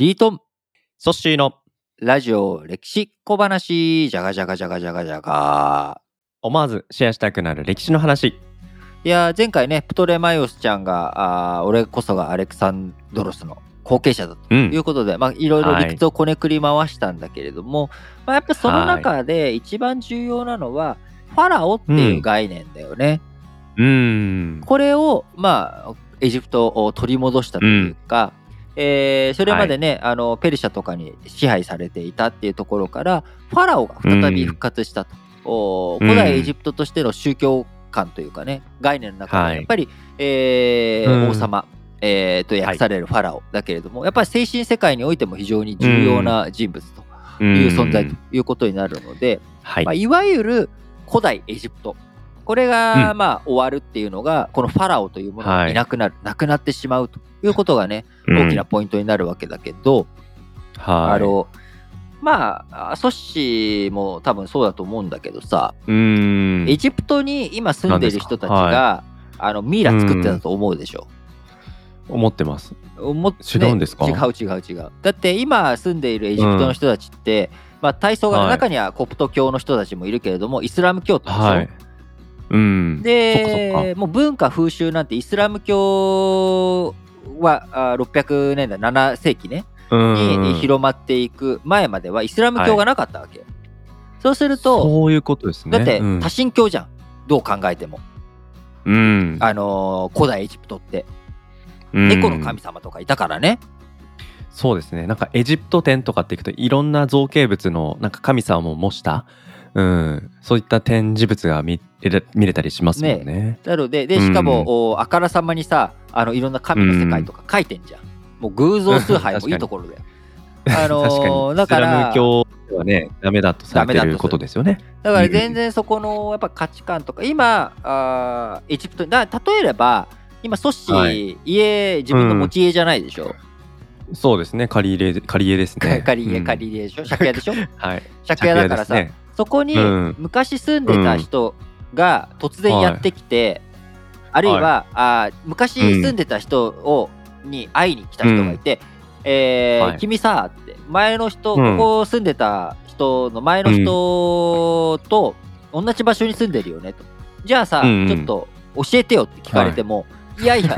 リートン、ソッシーのラジオ歴史小話、じゃがじゃがじゃがじゃがじゃが。思わずシェアしたくなる歴史の話。いやー、前回ね、プトレマイオスちゃんが、あー俺こそがアレクサンドロスの後継者だとう。いうんことで、まあ、いろいろ理屈をこねくり回したんだけれども、まあ、やっぱその中で一番重要なのは、ファラオっていう概念だよね。うーん。これを、まあ、エジプトを取り戻したというか、えーそれまでね、あのペルシャとかに支配されていたっていうところからファラオが再び復活したと、おうん。古代エジプトとしての宗教観というかね概念の中はい。でやっぱり、えーうん。王様、えーと訳されるファラオだけれども、やっぱり精神世界においても非常に重要な人物という存在ということになるので、はい。まあ、いわゆる古代エジプトこれが、うんまあ終わるっていうのがこのファラオというものがいなくなる、なくなってしまうということがね大きなポイントになるわけだけど、はい。あのまあソッシーも多分そうだと思うんだけどさ。エジプトに今住んでいる人たちが、あのミイラ作ってたと思うでしょ？思ってます。思っ違うんですか？違う違う違う。だって今住んでいるエジプトの人たちって、まあ体操がはい中にはコプト教の人たちもいるけれどもイスラム教徒でしょ？はい。うん。でもう文化風習なんてイスラム教はあ600年代7世紀ねか。うん。に広まっていく前まではイスラム教がなかったわけよ、そうするとそういうことですね。だってうん多神教じゃんどう考えても、うん。あのー古代エジプトってうん猫の神様とかいたからね、そうですね。なんかエジプト展とかっていくといろんな造形物のなんか神様も模した、うん、そういった展示物が見れ見れたりしますもんね。なのででしかも、おあからさまにさあのいろんな神の世界とか書いてんじゃん、もう偶像崇拝もいいところであのー。だかイスラらム教ではね、ダメだとされてることですよね。だから全然そこのやっぱ価値観とか今あーエジプトだ例えれば今ソッシー、はい。家自分の持ち家じゃないでしょ、そうですね。借り入れ、借り家ですね。借り家うん。借り家でしょ？借家でしょ？はい。借家だからさ、ねそこにうん。昔住んでた人が突然やってきて、あるいは、あー昔住んでた人を、に会いに来た人がいて「えーはい。君さ」って前の人、うん。ここ住んでた人の前の人と同じ場所に住んでるよねと。じゃあさ、うんうん。ちょっと教えてよって聞かれても、い、やいや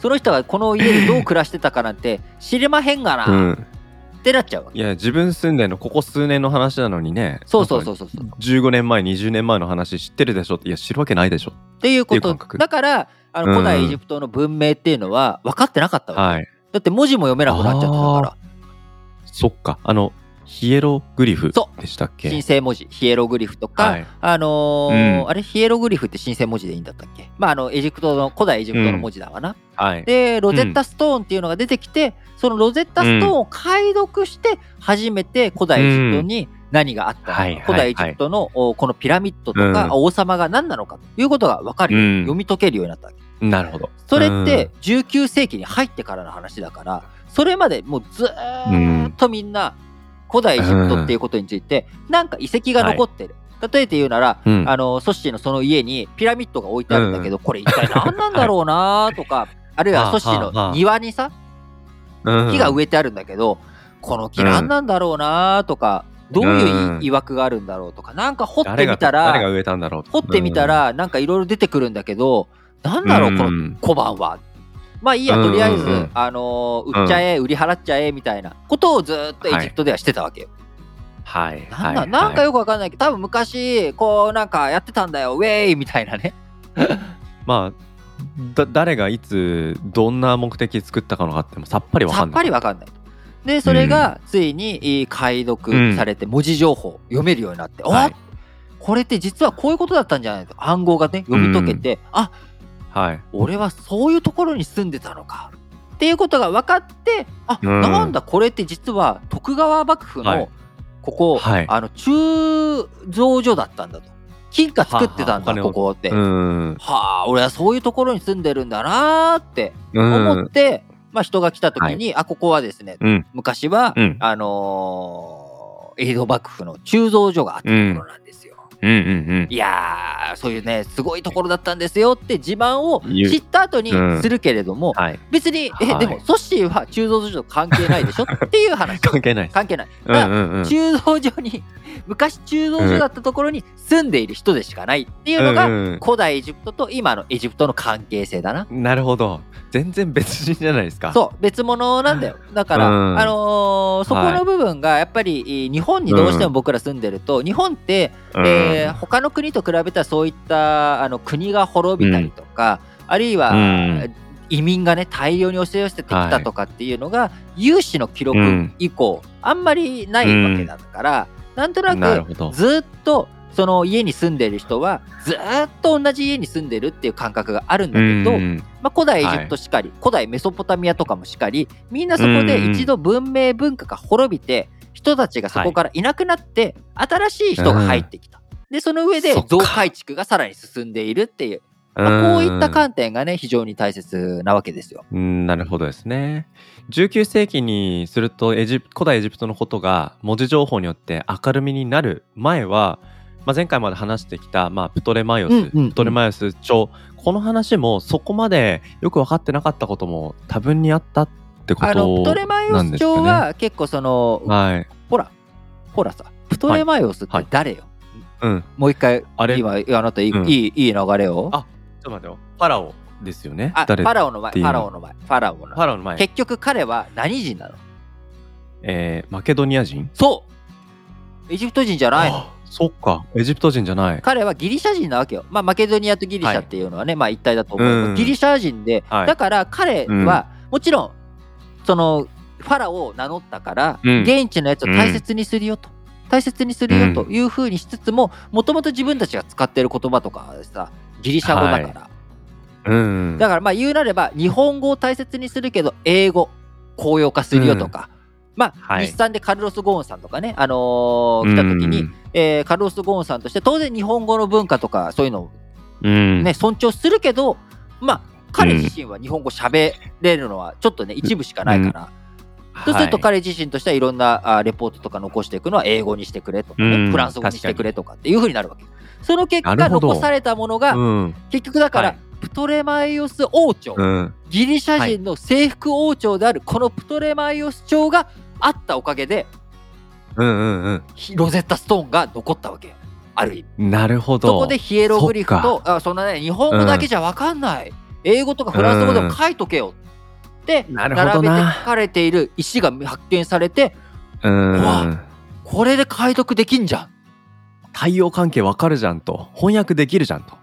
その人がこの家でどう暮らしてたかなんて知りまへんがな、っうん。てなっちゃうわ。け。いや、自分住んでんのここ数年の話なのにね。そうそうそうそう。そう。15年前20年前の話知ってるでしょ？っていや知るわけないでしょ。っていうこと。だからあのうん。古代エジプトの文明っていうのは分かってなかったわけ、はい。だって文字も読めなくなっちゃってたから。そっか。あのヒエログリフそでしたっけ？神聖文字。ヒエログリフとか、はい。あのーうん。あれヒエログリフって神聖文字でいいんだったっけ？まああのエジプトの古代エジプトの文字だわな、はい。でロゼッタストーンっていうのが出てきて、そのロゼッタストーンを解読して初めて古代エジプトに何があったのか、はいはい古代エジプトのおこのピラミッドとかうん。王様が何なのかということが分かる読み解けるようになったわけ。なるほど。それって19世紀に入ってからの話だからそれまでもうずーっとみんな古代エジプトっていうことについてなんか遺跡が残ってる。例えて言うなら、うん。あのソッシーのその家にピラミッドが置いてあるんだけど、これ一体何なんだろうなとか、あるいはソッシーの庭にさうん。木が植えてあるんだけど、この木何なんだろうなとか、どういうい曰くがあるんだろうとかなんか掘ってみた誰がら植えたんだろう。掘ってみたらなんかいろいろ出てくるんだけどなんだろうこのの小判は。まあいいや、とりあえず、うんうん。うんあのー売っちゃえ、売り払っちゃえみたいな。ことをずっとエジプトではしてたわけよ。はい。なんだはい。なんかよくわかんないけど、多分昔、こうなんかやってたんだよ、ウェイみたいなね。まあだ誰がいつどんな目的作ったかのかってもさっぱりわかんない。さっぱりわかんない。で、それがついにえー解読されて、文字情報読めるようになって、はい。あこれって実はこういうことだったんじゃないと暗号がね、読み解けて、あはい。俺はそういうところに住んでたのか。っていうことが分かって、あ、うん。なんだこれって実は徳川幕府の、はい。ここ、はい。あの鋳造所だったんだと。金貨作ってたんだ、ここって。うん。はあ、俺はそういうところに住んでるんだなーってうん。思って、まあ人が来た時に、あ、ここはですね、うん。昔は、うん。あのー江戸幕府の鋳造所があったところなんですよ。うんうんいやーそういうねすごいところだったんですよって自慢を知った後にうんするけれども、はい。別に、えはい。でもソッシーは中道所と関係ないでしょっていう話。関係ない関係ない、うんうんうん。中道所に 昔中道所だったところに住んでいる人でしかないっていうのが、うんうん古代エジプトと今のエジプトの関係性だな。なるほど。全然別人じゃないですか。そう別物なんだよ。だから、うん。あのーそこの部分がやっぱり、えー日本にどうしても僕ら住んでると、日本って、うんえー他の国と比べたらそういったあの国が滅びたりとか、あるいは、うん。移民がね大量に押し寄せてきたとかっていうのが、有史の記録うん。以降、あんまりないわけだから、なんとなくずっとその家に住んでる人はずっと同じ家に住んでるっていう感覚があるんだけど、うん。まあ、古代エジプトしかり、古代メソポタミアとかもしかりみんなそこで一度文明文化が滅びて人たちがそこからいなくなって、新しい人が入ってきた。でその上で増改築がさらに進んでいるっていう、まあ、こういった観点がね非常に大切なわけですよ。うんなるほどですね。19世紀にするとエジプ古代エジプトのことが文字情報によって明るみになる前は、まあ、前回まで話してきた、まあ、プトレマイオス、うんうんうん。プトレマイオス朝この話もそこまでよく分かってなかったことも多分にあったってことあのプトレマイオス朝は結構その、はい、ほらほらさプトレマイオスって誰よ、うん、もう一回あれ？今あなたいい,、うん。いいいい流れを？あちょっと待ってよ。ファラオですよね。あァラオの前ファラオの前ファラオの。ファラオの前、結局彼は何人なの？えーマケドニア人？そう。エジプト人じゃないの。あそっか。エジプト人じゃない。彼はギリシャ人なわけよ。まあ、マケドニアとギリシャっていうのはね、まあ一体だと思うけど、うんギリシャ人で、はい。だから彼は、もちろん、その、ファラオを名乗ったから、うん。現地のやつを大切にするよと。大切にするよというふうにしつつも、もともと自分たちが使っている言葉とかさ、ギリシャ語だから。うん。だからまあ言うなれば、日本語を大切にするけど、英語、公用化するよとか、まあ、はい。日産でカルロス・ゴーンさんとかね、あのー来た時に、えーカルロス・ゴーンさんとして当然日本語の文化とかそういうのをうん。ね、尊重するけどまあ彼自身は日本語喋れるのはちょっとね一部しかないから、そうすると彼自身としてはいろんなあレポートとか残していくのは英語にしてくれとかね、うん。フランス語にしてくれとかっていうふうになるわけその結果残されたものが、うん。結局だから、はい。プトレマイオス王朝、うん。ギリシャ人の征服王朝であるこのプトレマイオス朝があったおかげでうんうんうん。ロゼッタストーンが残ったわけよ。ある意味。なるほど。そこでヒエログリフとあそんなね日本語だけじゃ分かんない、英語とかフランス語でも書いとけよって並べて書かれている石が発見されてうわん。これで解読できんじゃん対応関係わかるじゃんと。翻訳できるじゃんと。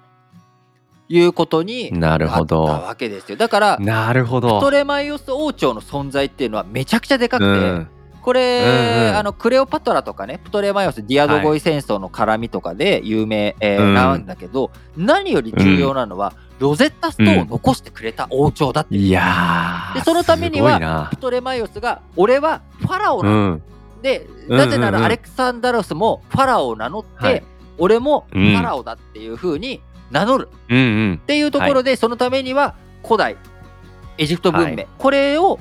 いうことになるなったほど。わけですよだからなるほプトど。レマイオス王朝の存在っていうのはめちゃくちゃでかくて、うんこれ、うんうん。あのクレオパトラとかねプトレマイオスディアドゴイ戦争の絡みとかで有名、えーうん。なんだけど何より重要なのは、ロゼッタストーンを残してくれた王朝だっていう。いやーでそのためにはプトレマイオスが俺はファラオうな。でうん。なぜなうんうん。らアレクサンダロスもファラオを名乗って、はい。俺もフうん。ァラオだっていう風に名乗る。うんうん。っていうところで、そのためには古代エジプト文明、はい。これを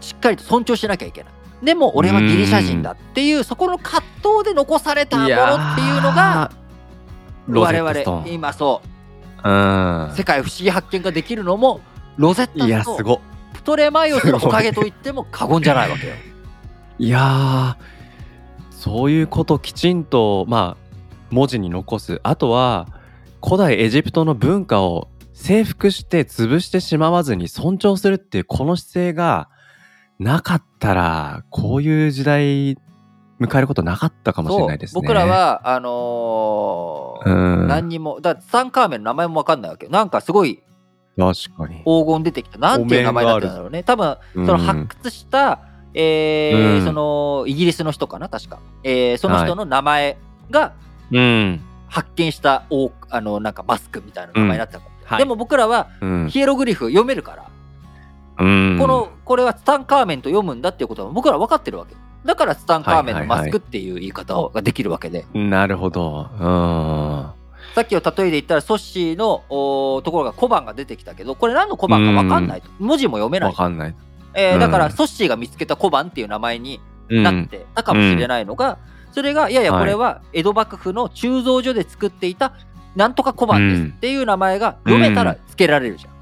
しっかりと尊重しなきゃいけないでも俺はギリシャ人だっていうそこの葛藤で残されたものっていうのが我々今そう。うん世界不思議発見ができるのもロゼッタいやとすご。っプトレマイオスのおかげと言っても過言じゃないわけよ。いやーそういうこときちんとまあ文字に残す。あとは古代エジプトの文化を征服して潰してしまわずに尊重するっていうこの姿勢がなかったらこういう時代迎えることなかったかもしれないですね。僕らはあのーうん。何にもだツタンカーメンの名前も分かんないわけよ。なんかすごい確かに。黄金出てきた。なんていう名前だったんだろうね。多分その発掘した、えーうん。そのイギリスの人かな？確か、えーその人の名前がうん。発見したおあのなんかマスクみたいな名前になってたかも、はい。でも僕らはうん。ヒエログリフ読めるから、うんこのこれはツタンカーメンと読むんだっていうことは僕ら分かってるわけ。だからツタンカーメンのマスクっていう言い方ができるわけで、なるほど。うん。さっきの例えで言ったらソッシーのおところが小判が出てきたけどこれ何の小判か分かんないと、文字も読めない、わかんない。えーだからうんソッシーが見つけた小判っていう名前にうんなってたかもしれないのが、それがいやいやこれは江戸幕府の鋳造所で作っていたなんとか小判ですっていう名前が読めたら付けられるじゃん。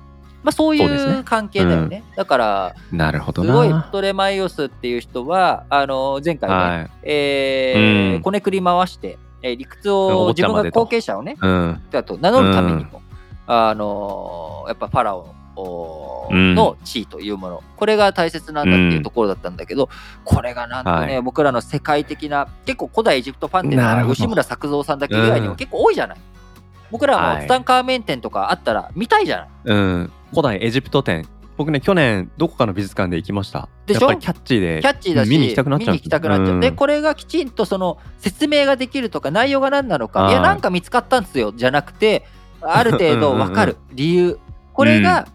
まあ、そういう関係だよね。だから、なるほどすごいプトレマイオスっていう人は、あの前回ね、はい、えーうん、こねくり回して、えー、理屈を自分が後継者をね、うん、と名乗るためにも、うん、あのやっぱファラオの地位というもの、これが大切なんだっていうところだったんだけど、これがなんとね、はい、僕らの世界的な結構古代エジプトファンっていうのは吉村作造さんだけ以外にも結構多いじゃない。僕らもツタンカーメン展とかあったら見たいじゃない。うん、古代エジプト展僕ね去年どこかの美術館で行きました。でしょ？やっぱりキャッチーでキャッチーだし見に行きたくなっちゃうう、うん、でこれがきちんとその説明ができるとか内容が何なのか。いやなんか見つかったんですよじゃなくてある程度分かる理由。これが、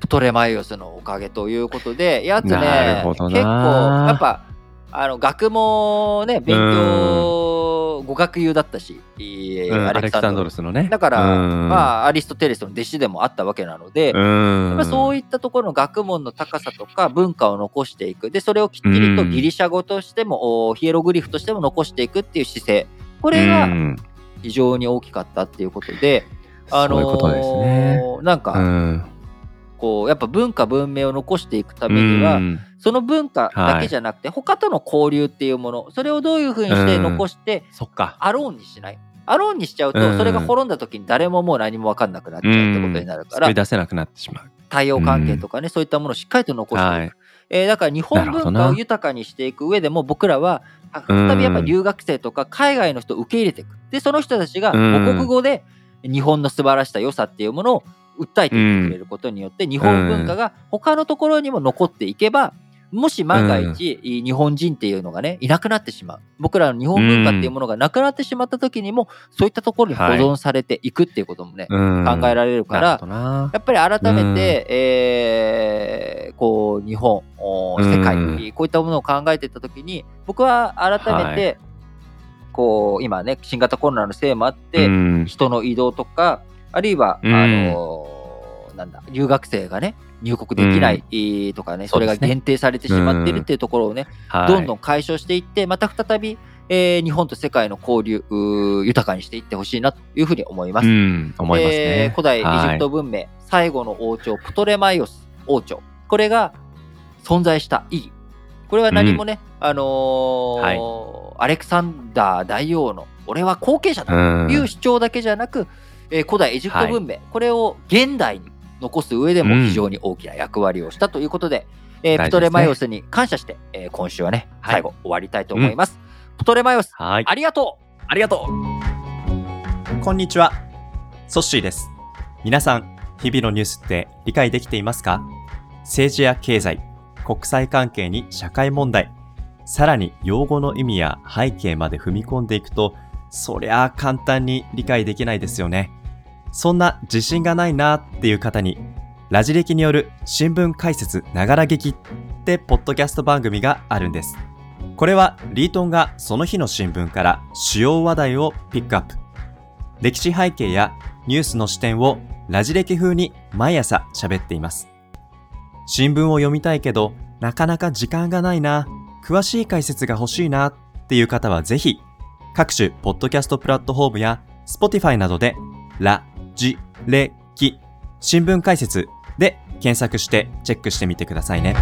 プトレマイオスのおかげということでやつね結構やっぱあの学もね勉強語学友だったし、うん、アレクサンドロスのね。だから、まあアリストテレスの弟子でもあったわけなので、まあ、そういったところの学問の高さとか文化を残していく。でそれをきっちりとギリシャ語としても、ヒエログリフとしても残していくっていう姿勢。これが非常に大きかったっていうことで、あのーね、なんか、こうやっぱ文化文明を残していくためには、うん、その文化だけじゃなくて、はい、他との交流っていうものそれをどういうふうにして残して、そっか。アローンにしない？アローンにしちゃうと、それが滅んだ時に誰ももう何も分かんなくなっちゃうってことになるから、うん、出せなくなってしまう。対応関係とかね、そういったものをしっかりと残していく、はい、えー、だから日本文化を豊かにしていく上でも僕らは再びやっぱ留学生とか海外の人を受け入れていく。でその人たちが母国語で日本の素晴らしさ良さっていうものを訴えていってくれることによって、日本文化が他のところにも残っていけば、もし万が一、日本人っていうのがね、いなくなってしまう。僕らの日本文化っていうものがなくなってしまった時にも、そういったところに保存されていくっていうこともね、はい、考えられるから、やっぱり改めて、えー、こう、日本、世界、こういったものを考えていった時に、僕は改めて、はい、こう、今ね、新型コロナのせいもあって、人の移動とか、あるいは、あのなんだ留学生がね入国できない、とかね、それが限定されてしまっているっていうところをね、どんどん解消していって、また再び、えー、日本と世界の交流豊かにしていってほしいなというふうに思います。思いますね、えー、古代エジプト文明、はい、最後の王朝プトレマイオス王朝。これが存在した意義。これは何もね、うん、あのーはい、アレクサンダー大王の俺は後継者だという主張だけじゃなく、えー、古代エジプト文明、はい、これを現代に残す上でも非常に大きな役割をしたということで、うん、えー、プトレマイオスに感謝して、えー、今週はね、最後終わりたいと思います。うん、プトレマイオス、はい、ありがとうありがとうこんにちは。ソッシーです。皆さん、日々のニュースって理解できていますか？政治や経済、国際関係に社会問題、さらに用語の意味や背景まで踏み込んでいくと、そりゃあ簡単に理解できないですよね。そんな自信がないなっていう方に、ラジ歴による新聞解説ながら劇ってポッドキャスト番組があるんです。これはリートンがその日の新聞から主要話題をピックアップ。歴史背景やニュースの視点をラジ歴風に毎朝喋っています。新聞を読みたいけど、なかなか時間がないな、詳しい解説が欲しいなっていう方はぜひ、各種ポッドキャストプラットフォームや Spotify などでラじ、れ、き、新聞解説で検索してチェックしてみてくださいね。